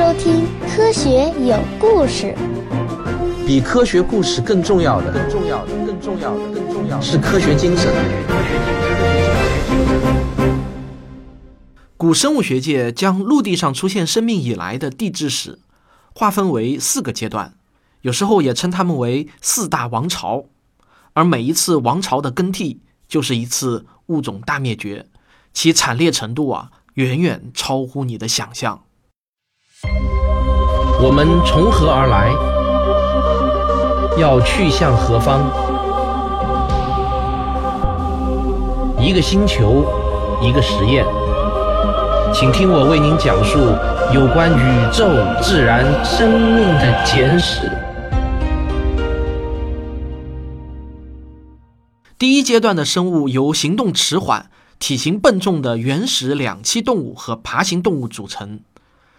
收听《科学有故事》。比科学故事更重要的，更重要的，更重要的，更重要的是科学精神。古生物学界将陆地上出现生命以来的地质史划分为四个阶段，有时候也称它们为四大王朝。而每一次王朝的更替，就是一次物种大灭绝，其惨烈程度啊，远远超乎你的想象。我们从何而来？要去向何方？一个星球，一个实验，请听我为您讲述有关宇宙、自然、生命的简史。第一阶段的生物由行动迟缓、体型笨重的原始两栖动物和爬行动物组成。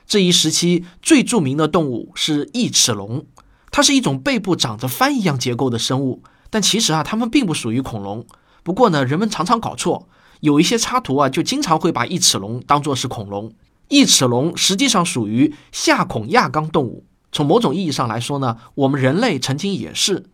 这一时期最著名的动物是异齿龙，它是一种背部长着帆一样结构的生物，但其实啊，它们并不属于恐龙。不过呢，人们常常搞错，有一些插图啊，就经常会把异齿龙当作是恐龙。异齿龙实际上属于下孔亚纲动物。从某种意义上来说呢，我们人类曾经也是。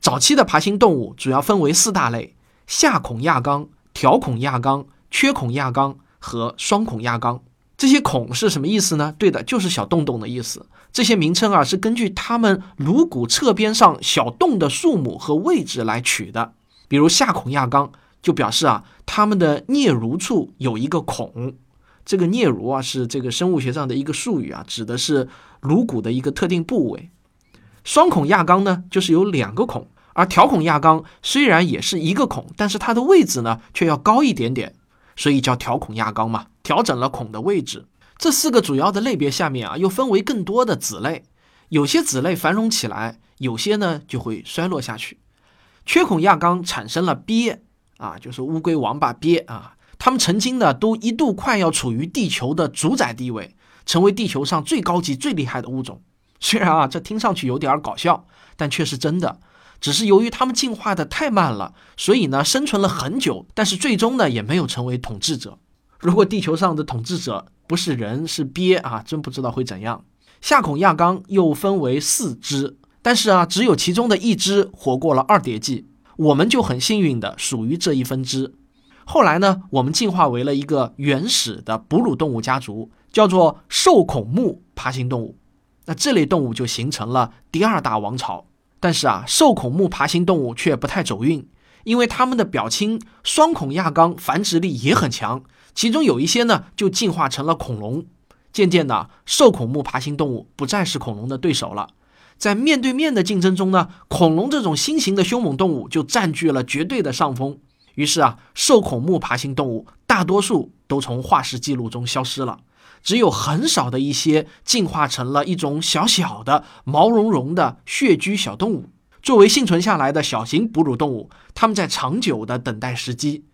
早期的爬行动物主要分为四大类：下孔亚纲、条孔亚纲、缺孔亚纲和双孔亚纲。这些孔是什么意思呢？对的，就是小洞洞的意思。这些名称啊，是根据它们颅骨侧边上小洞的数目和位置来取的。比如下孔亚纲就表示啊，它们的颞颅处有一个孔。这个颞颅啊，是这个生物学上的一个术语啊，指的是颅骨的一个特定部位。双孔亚纲呢，就是有两个孔，而条孔亚纲虽然也是一个孔，但是它的位置呢却要高一点点，所以叫条孔亚纲嘛，调整了孔的位置。这四个主要的类别下面啊，又分为更多的子类，有些子类繁荣起来，有些呢就会衰落下去。缺孔亚纲产生了鳖啊，就是乌龟、王八、鳖啊，它们曾经呢都一度快要处于地球的主宰地位，成为地球上最高级、最厉害的物种。虽然啊，这听上去有点搞笑，但却是真的。只是由于它们进化的太慢了，所以呢，生存了很久，但是最终呢，也没有成为统治者。如果地球上的统治者不是人，是鳖啊，真不知道会怎样。下孔亚纲又分为四支，但是啊，只有其中的一支活过了二叠纪，我们就很幸运的属于这一分支。后来呢，我们进化为了一个原始的哺乳动物家族，叫做兽孔目爬行动物。那这类动物就形成了第二大王朝，但是啊，兽孔目爬行动物却不太走运，因为它们的表亲双孔亚纲繁殖力也很强，其中有一些呢就进化成了恐龙。渐渐的，兽孔目爬行动物不再是恐龙的对手了，在面对面的竞争中呢，恐龙这种新型的凶猛动物就占据了绝对的上风。于是啊，兽孔目爬行动物大多数都从化石记录中消失了。只有很少的一些进化成了一种小小的毛茸茸的穴居小动物，作为幸存下来的小型哺乳动物，它们在长久的等待时机。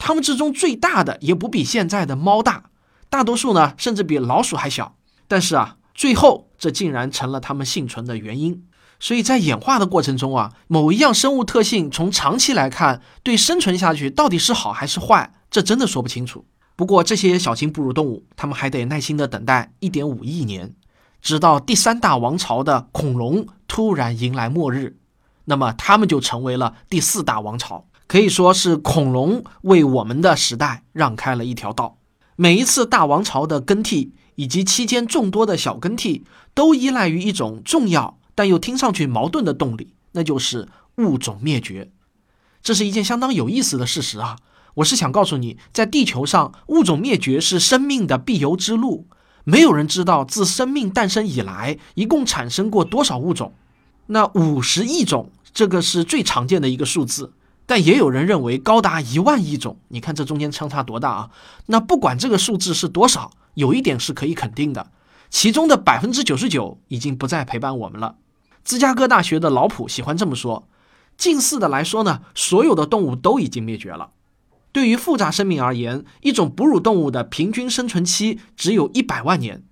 它们之中最大的也不比现在的猫大，大多数呢甚至比老鼠还小。但是啊，最后这竟然成了它们幸存的原因。所以在演化的过程中啊，某一样生物特性从长期来看，对生存下去到底是好还是坏，这真的说不清楚。不过，这些小型哺乳动物，它们还得耐心的等待一点五亿年，直到第三大王朝的恐龙突然迎来末日，那么它们就成为了第四大王朝。可以说是恐龙为我们的时代让开了一条道。每一次大王朝的更替，以及期间众多的小更替，都依赖于一种重要但又听上去矛盾的动力，那就是物种灭绝。这是一件相当有意思的事实啊。我是想告诉你，在地球上，物种灭绝是生命的必由之路。没有人知道自生命诞生以来，一共产生过多少物种。那五十亿种，这个是最常见的一个数字，但也有人认为高达一万亿种。你看这中间相差多大啊？那不管这个数字是多少，有一点是可以肯定的，其中的百分之九十九已经不再陪伴我们了。芝加哥大学的老普喜欢这么说：近似的来说呢，所有的动物都已经灭绝了。对于复杂生命而言，一种哺乳动物的平均生存期只有一百万年，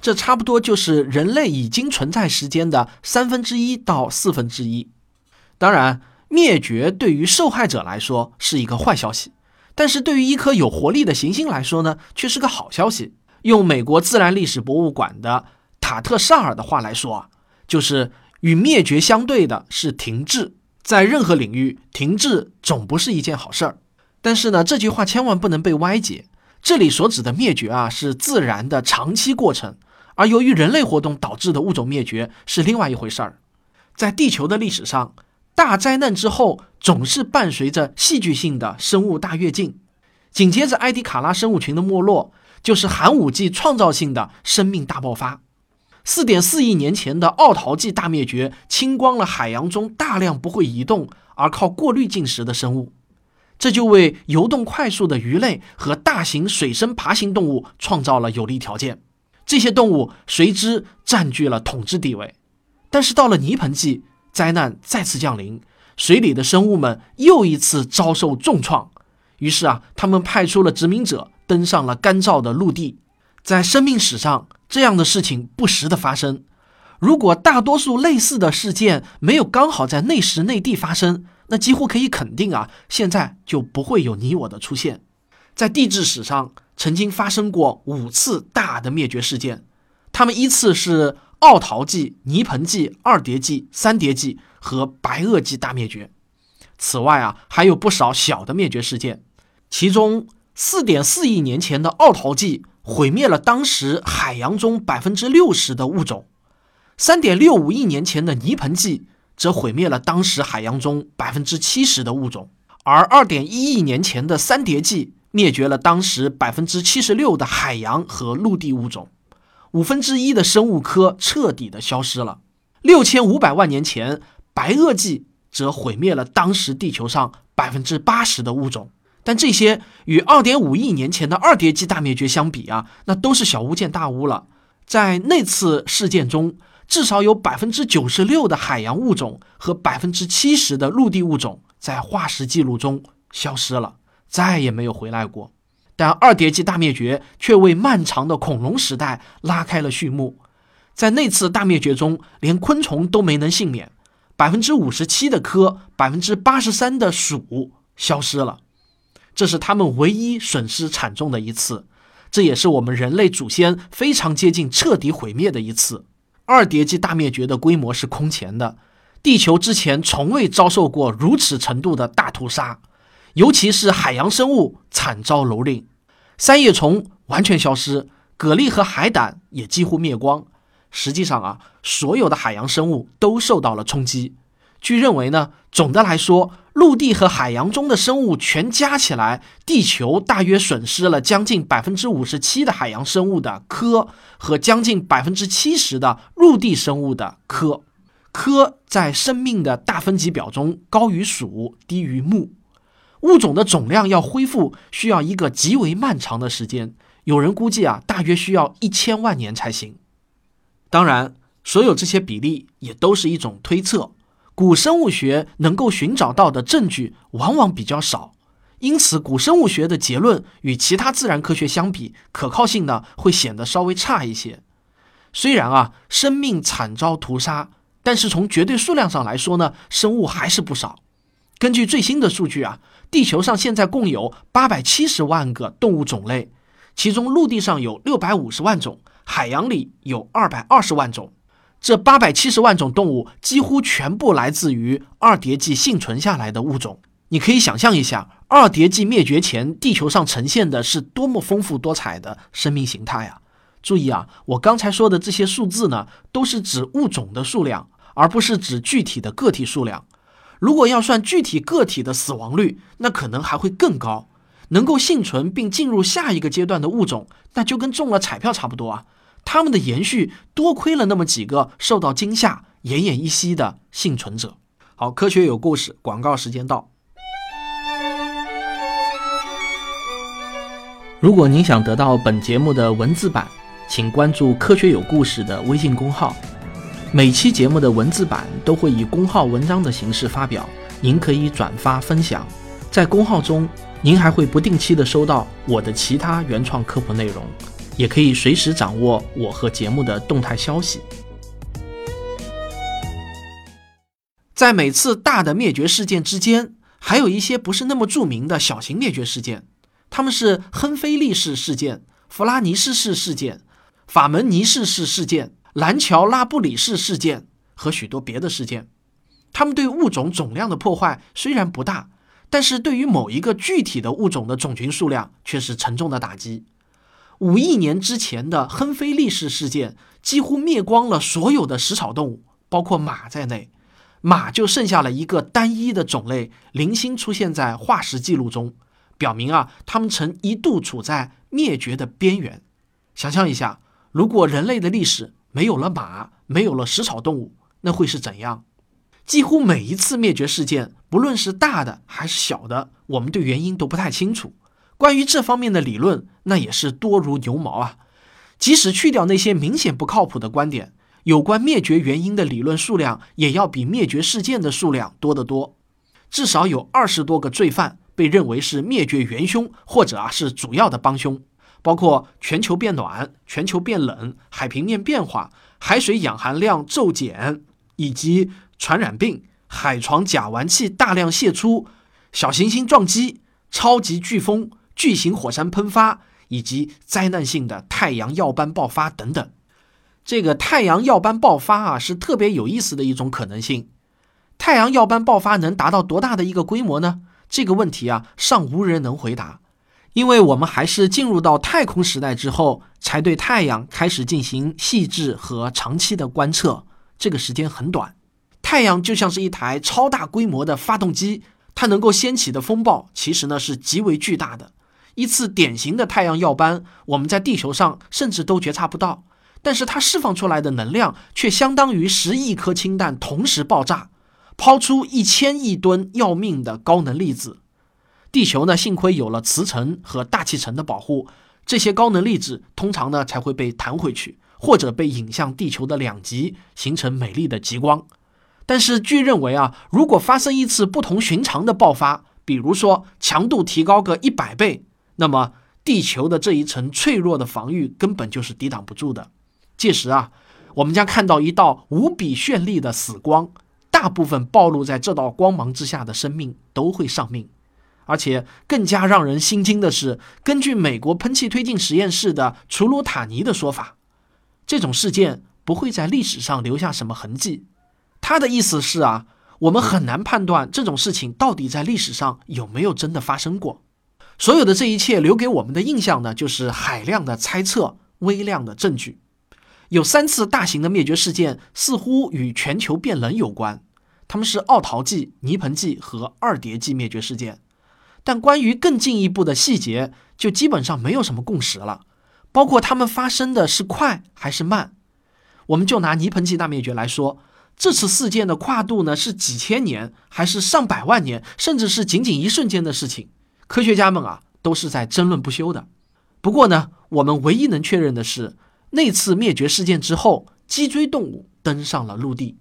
这差不多就是人类已经存在时间的三分之一到四分之一。当然，灭绝对于受害者来说是一个坏消息，但是对于一颗有活力的行星来说呢，却是个好消息。用美国自然历史博物馆的塔特萨尔的话来说啊，就是与灭绝相对的是停滞，在任何领域，停滞总不是一件好事儿。但是呢，这句话千万不能被歪解。这里所指的灭绝啊，是自然的长期过程，而由于人类活动导致的物种灭绝是另外一回事儿。在地球的历史上，大灾难之后总是伴随着戏剧性的生物大跃进，紧接着埃迪卡拉生物群的没落，就是寒武纪创造性的生命大爆发。四点四亿年前的奥陶纪大灭绝，清光了海洋中大量不会移动而靠过滤进食的生物。这就为游动快速的鱼类和大型水生爬行动物创造了有利条件，这些动物随之占据了统治地位。但是到了泥盆纪，灾难再次降临，水里的生物们又一次遭受重创。于是啊，他们派出了殖民者登上了干燥的陆地。在生命史上，这样的事情不时的发生。如果大多数类似的事件没有刚好在那时内地发生，那几乎可以肯定啊，现在就不会有你我的出现。在地质史上，曾经发生过五次大的灭绝事件，它们依次是奥陶纪、泥盆纪、二叠纪、三叠纪和白垩纪大灭绝。此外啊，还有不少小的灭绝事件，其中四点四亿年前的奥陶纪毁灭了当时海洋中百分之六十的物种，三点六五亿年前的泥盆纪。则毁灭了当时海洋中百分之七十的物种，而二点一亿年前的三叠纪灭绝了当时百分之七十六的海洋和陆地物种，五分之一的生物科彻底的消失了。六千五百万年前白垩纪则毁灭了当时地球上百分之八十的物种，但这些与二点五亿年前的二叠纪大灭绝相比啊，那都是小巫见大巫了。在那次事件中。至少有百分之九十六的海洋物种和百分之七十的陆地物种在化石记录中消失了，再也没有回来过。但二叠纪大灭绝却为漫长的恐龙时代拉开了序幕。在那次大灭绝中，连昆虫都没能幸免，百分之五十七的科，百分之八十三的属消失了。这是他们唯一损失惨重的一次，这也是我们人类祖先非常接近彻底毁灭的一次。二叠纪大灭绝的规模是空前的，地球之前从未遭受过如此程度的大屠杀，尤其是海洋生物惨遭蹂躏，三叶虫完全消失，蛤蜊和海胆也几乎灭光。实际上啊，所有的海洋生物都受到了冲击。据认为呢，总的来说，陆地和海洋中的生物全加起来，地球大约损失了将近百分之五十七的海洋生物的科和将近百分之七十的陆地生物的科。科在生命的大分级表中高于属，低于目。物种的总量要恢复需要一个极为漫长的时间，有人估计啊，大约需要一千万年才行。当然，所有这些比例也都是一种推测。古生物学能够寻找到的证据往往比较少，因此古生物学的结论与其他自然科学相比，可靠性呢会显得稍微差一些。虽然啊，生命惨遭屠杀，但是从绝对数量上来说呢，生物还是不少。根据最新的数据啊，地球上现在共有八百七十万个动物种类，其中陆地上有六百五十万种，海洋里有二百二十万种。这八百七十万种动物几乎全部来自于二叠纪幸存下来的物种。你可以想象一下，二叠纪灭绝前，地球上呈现的是多么丰富多彩的生命形态啊！注意啊，我刚才说的这些数字呢，都是指物种的数量，而不是指具体的个体数量。如果要算具体个体的死亡率，那可能还会更高。能够幸存并进入下一个阶段的物种，那就跟中了彩票差不多啊！他们的延续多亏了那么几个受到惊吓、奄奄一息的幸存者。好，科学有故事，广告时间到。如果您想得到本节目的文字版，请关注“科学有故事”的微信公号。每期节目的文字版都会以公号文章的形式发表，您可以转发分享。在公号中，您还会不定期的收到我的其他原创科普内容。也可以随时掌握我和节目的动态消息。在每次大的灭绝事件之间，还有一些不是那么著名的小型灭绝事件，他们是亨菲利氏事件、弗拉尼斯氏事件、法门尼氏氏事件、蓝桥拉布里氏事件和许多别的事件。它们对物种总量的破坏虽然不大，但是对于某一个具体的物种的种群数量却是沉重的打击。五亿年之前的亨菲利氏事件几乎灭光了所有的食草动物，包括马在内，马就剩下了一个单一的种类，零星出现在化石记录中，表明啊，它们曾一度处在灭绝的边缘。想象一下，如果人类的历史没有了马，没有了食草动物，那会是怎样？几乎每一次灭绝事件，不论是大的还是小的，我们对原因都不太清楚。关于这方面的理论，那也是多如牛毛啊。即使去掉那些明显不靠谱的观点，有关灭绝原因的理论数量也要比灭绝事件的数量多得多。至少有二十多个罪犯被认为是灭绝元凶，或者啊是主要的帮凶。包括全球变暖、全球变冷、海平面变化、海水氧含量骤减，以及传染病、海床甲烷气大量泄出、小行星撞击、超级飓风、巨型火山喷发，以及灾难性的太阳耀斑爆发等等。这个太阳耀斑爆发啊，是特别有意思的一种可能性。太阳耀斑爆发能达到多大的一个规模呢？这个问题啊，尚无人能回答。因为我们还是进入到太空时代之后，才对太阳开始进行细致和长期的观测，这个时间很短。太阳就像是一台超大规模的发动机，它能够掀起的风暴其实呢是极为巨大的。一次典型的太阳耀斑，我们在地球上甚至都觉察不到，但是它释放出来的能量却相当于十亿颗氢弹同时爆炸，抛出一千亿吨要命的高能粒子。地球呢，幸亏有了磁层和大气层的保护，这些高能粒子通常呢才会被弹回去，或者被引向地球的两极，形成美丽的极光。但是据认为啊，如果发生一次不同寻常的爆发，比如说强度提高个一百倍，那么地球的这一层脆弱的防御根本就是抵挡不住的。届时啊，我们将看到一道无比绚丽的死光，大部分暴露在这道光芒之下的生命都会丧命。而且更加让人心惊的是，根据美国喷气推进实验室的楚鲁塔尼的说法，这种事件不会在历史上留下什么痕迹。他的意思是啊，我们很难判断这种事情到底在历史上有没有真的发生过。所有的这一切留给我们的印象呢，就是海量的猜测、微量的证据。有三次大型的灭绝事件似乎与全球变冷有关，他们是奥陶纪、泥盆纪和二叠纪灭绝事件。但关于更进一步的细节，就基本上没有什么共识了，包括它们发生的是快还是慢。我们就拿泥盆纪大灭绝来说，这次事件的跨度呢是几千年，还是上百万年，甚至是仅仅一瞬间的事情？科学家们啊都是在争论不休的。不过呢，我们唯一能确认的是，那次灭绝事件之后，脊椎动物登上了陆地。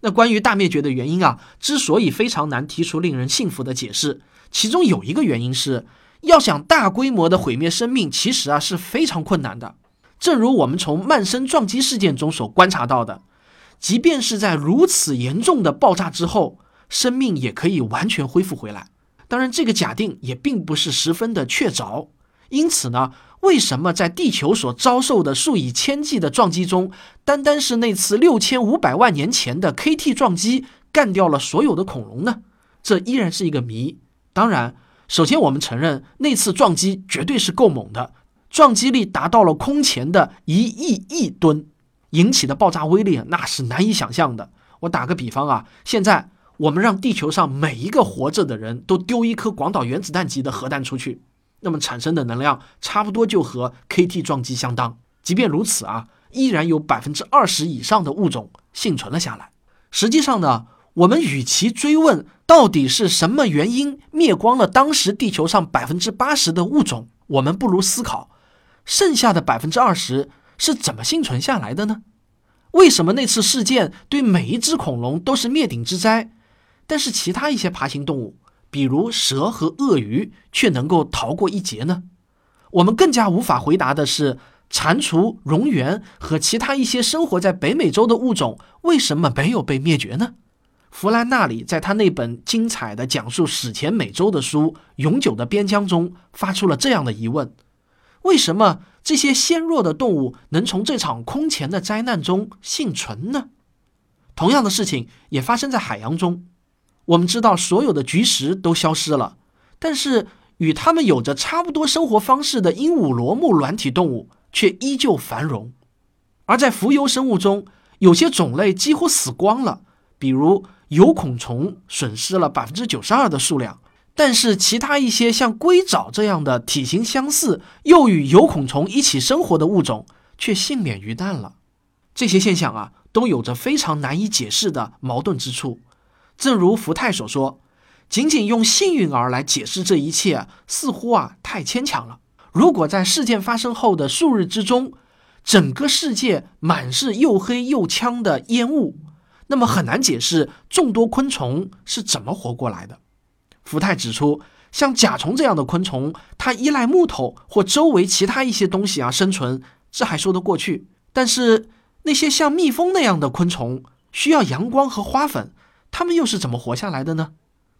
那关于大灭绝的原因啊，之所以非常难提出令人信服的解释。其中有一个原因是，要想大规模的毁灭生命，其实啊是非常困难的。正如我们从曼森撞击事件中所观察到的，即便是在如此严重的爆炸之后，生命也可以完全恢复回来。当然，这个假定也并不是十分的确凿。因此呢，为什么在地球所遭受的数以千计的撞击中，单单是那次六千五百万年前的 KT 撞击干掉了所有的恐龙呢？这依然是一个谜。当然，首先我们承认那次撞击绝对是够猛的，撞击力达到了空前的一亿亿吨，引起的爆炸威力那是难以想象的。我打个比方啊，现在我们让地球上每一个活着的人都丢一颗广岛原子弹级的核弹出去，那么产生的能量差不多就和 KT 撞击相当。即便如此啊，依然有百分之二十以上的物种幸存了下来。实际上呢？我们与其追问到底是什么原因灭光了当时地球上百分之八十的物种，我们不如思考，剩下的百分之二十是怎么幸存下来的呢？为什么那次事件对每一只恐龙都是灭顶之灾，但是其他一些爬行动物，比如蛇和鳄鱼，却能够逃过一劫呢？我们更加无法回答的是，蟾蜍、蝾螈和其他一些生活在北美洲的物种，为什么没有被灭绝呢？弗兰纳里在他那本精彩的讲述史前美洲的书《永久的边疆》中发出了这样的疑问：为什么这些纤弱的动物能从这场空前的灾难中幸存呢？同样的事情也发生在海洋中。我们知道，所有的菊石都消失了，但是与它们有着差不多生活方式的鹦鹉螺目软体动物却依旧繁荣。而在浮游生物中，有些种类几乎死光了，比如有孔虫损失了百分之九十二的数量。但是其他一些像龟爪这样的体型相似又与有孔虫一起生活的物种却幸免于难了。这些现象啊，都有着非常难以解释的矛盾之处。正如福泰所说，仅仅用幸运儿来解释这一切，似乎啊太牵强了。如果在事件发生后的数日之中，整个世界满是又黑又呛的烟雾，那么很难解释众多昆虫是怎么活过来的。福泰指出，像甲虫这样的昆虫，它依赖木头或周围其他一些东西啊生存，这还说得过去。但是那些像蜜蜂那样的昆虫，需要阳光和花粉，它们又是怎么活下来的呢？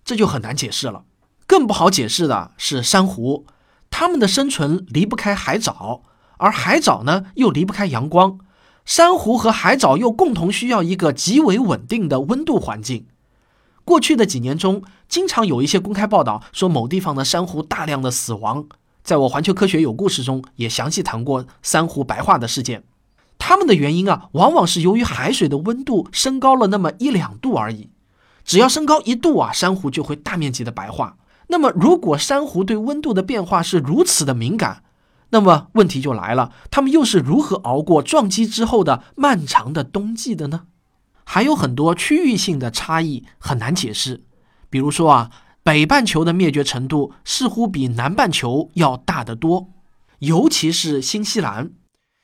这就很难解释了。更不好解释的是珊瑚，它们的生存离不开海藻，而海藻呢又离不开阳光。珊瑚和海藻又共同需要一个极为稳定的温度环境。过去的几年中，经常有一些公开报道说某地方的珊瑚大量的死亡。在我《环球科学有故事》中也详细谈过珊瑚白化的事件。它们的原因啊，往往是由于海水的温度升高了那么一两度而已。只要升高一度啊，珊瑚就会大面积的白化。那么，如果珊瑚对温度的变化是如此的敏感，那么问题就来了：它们又是如何熬过撞击之后的漫长的冬季的呢？还有很多区域性的差异很难解释，比如说啊，北半球的灭绝程度似乎比南半球要大得多，尤其是新西兰。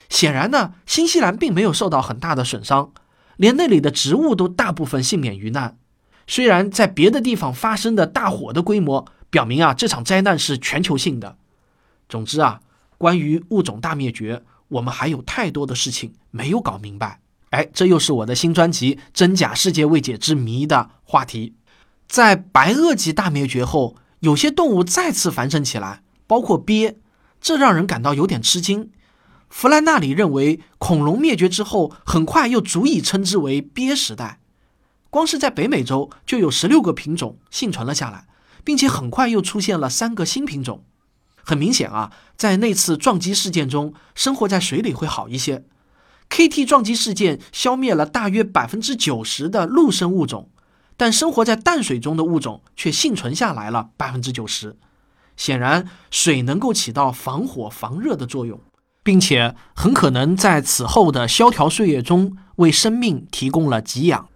显然呢，新西兰并没有受到很大的损伤，连那里的植物都大部分幸免于难。虽然在别的地方发生的大火的规模表明啊，这场灾难是全球性的。总之啊，关于物种大灭绝，我们还有太多的事情没有搞明白。哎，这又是我的新专辑《真假世界未解之谜》的话题。在白垩纪大灭绝后，有些动物再次繁盛起来，包括鳖，这让人感到有点吃惊。弗兰纳里认为，恐龙灭绝之后，很快又足以称之为鳖时代。光是在北美洲就有十六个品种幸存了下来，并且很快又出现了三个新品种。很明显啊，在那次撞击事件中，生活在水里会好一些。KT 撞击事件消灭了大约百分之九十的陆生物种，但生活在淡水中的物种却幸存下来了百分之九十。显然，水能够起到防火防热的作用，并且很可能在此后的萧条岁月中为生命提供了给养。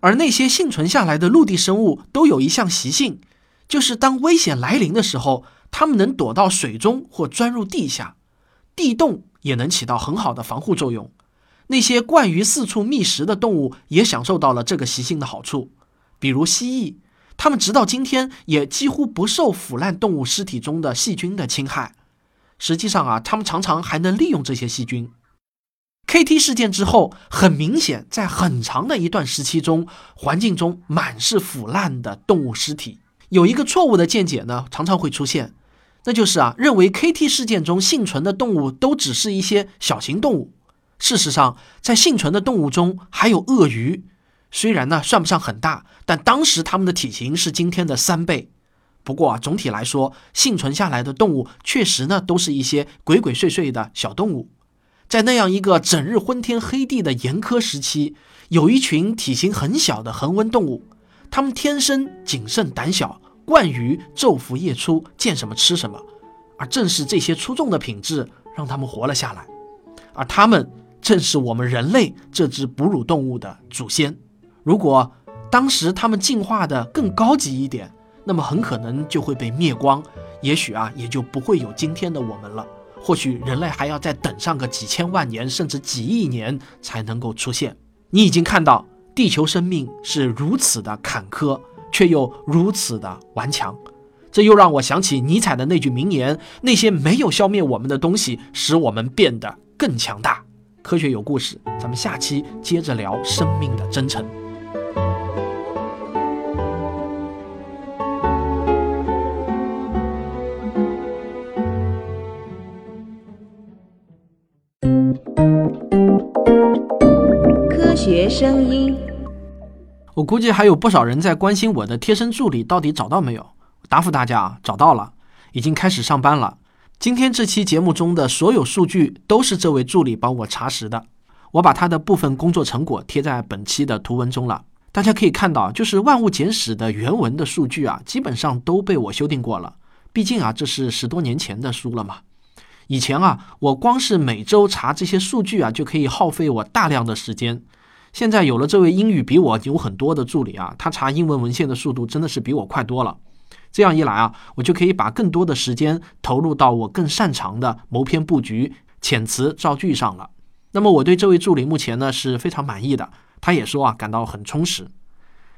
而那些幸存下来的陆地生物都有一项习性，就是当危险来临的时候，它们能躲到水中或钻入地下，地洞也能起到很好的防护作用。那些惯于四处觅食的动物也享受到了这个习性的好处，比如蜥蜴，它们直到今天也几乎不受腐烂动物尸体中的细菌的侵害。实际上啊，它们常常还能利用这些细菌。KT 事件之后，很明显，在很长的一段时期中，环境中满是腐烂的动物尸体。有一个错误的见解呢，常常会出现，那就是啊，认为 KT 事件中幸存的动物都只是一些小型动物。事实上，在幸存的动物中还有鳄鱼，虽然呢算不上很大，但当时它们的体型是今天的三倍。不过啊，总体来说，幸存下来的动物确实呢都是一些鬼鬼祟祟的小动物。在那样一个整日昏天黑地的严苛时期，有一群体型很小的恒温动物，它们天生谨慎胆小，惯于昼伏夜出，见什么吃什么，而正是这些出众的品质让它们活了下来，而它们。正是我们人类这只哺乳动物的祖先。如果当时它们进化的更高级一点，那么很可能就会被灭光，也许啊，也就不会有今天的我们了。或许人类还要再等上个几千万年，甚至几亿年才能够出现。你已经看到，地球生命是如此的坎坷，却又如此的顽强。这又让我想起尼采的那句名言那些没有消灭我们的东西使我们变得更强大。科学有故事咱们下期接着聊生命的真诚。科学声音。我估计还有不少人在关心我的贴身助理到底找到没有。答复大家啊，找到了，已经开始上班了。今天这期节目中的所有数据都是这位助理帮我查实的，我把他的部分工作成果贴在本期的图文中了。大家可以看到，就是《万物简史》的原文的数据啊，基本上都被我修订过了。毕竟啊，这是十多年前的书了嘛。以前啊，我光是每周查这些数据啊，就可以耗费我大量的时间。现在有了这位英语比我牛很多的助理啊，他查英文文献的速度真的是比我快多了。这样一来啊，我就可以把更多的时间投入到我更擅长的谋篇布局、遣词造句上了。那么我对这位助理目前呢是非常满意的，他也说啊感到很充实。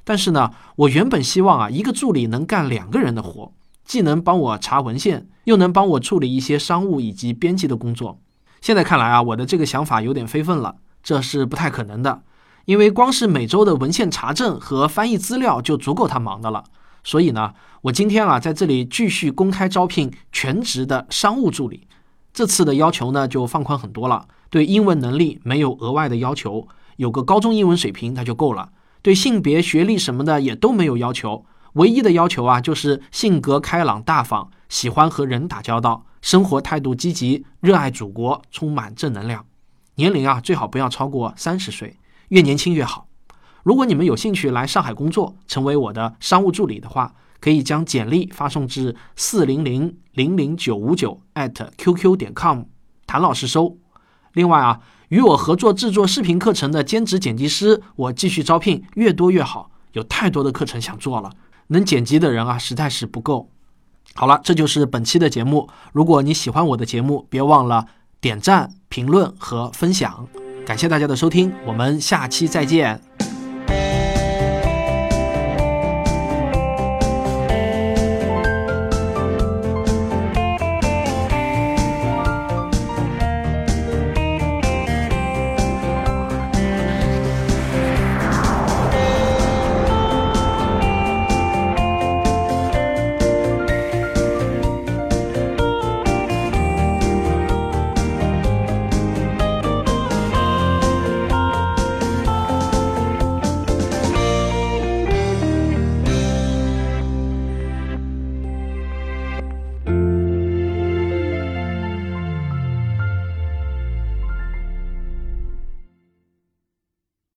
但是呢，我原本希望啊一个助理能干两个人的活，既能帮我查文献，又能帮我处理一些商务以及编辑的工作。现在看来啊，我的这个想法有点非分了，这是不太可能的，因为光是每周的文献查证和翻译资料就足够他忙的了。所以呢，我今天啊在这里继续公开招聘全职的商务助理。这次的要求呢就放宽很多了，对英文能力没有额外的要求，有个高中英文水平那就够了。对性别、学历什么的也都没有要求，唯一的要求啊就是性格开朗大方，喜欢和人打交道，生活态度积极，热爱祖国，充满正能量。年龄啊最好不要超过三十岁，越年轻越好。如果你们有兴趣来上海工作，成为我的商务助理的话，可以将简历发送至四零零零零九五九 @QQ 点 com，谭老师收。另外啊，与我合作制作视频课程的兼职剪辑师，我继续招聘，越多越好。有太多的课程想做了，能剪辑的人啊实在是不够。好了，这就是本期的节目。如果你喜欢我的节目，别忘了点赞、评论和分享。感谢大家的收听，我们下期再见。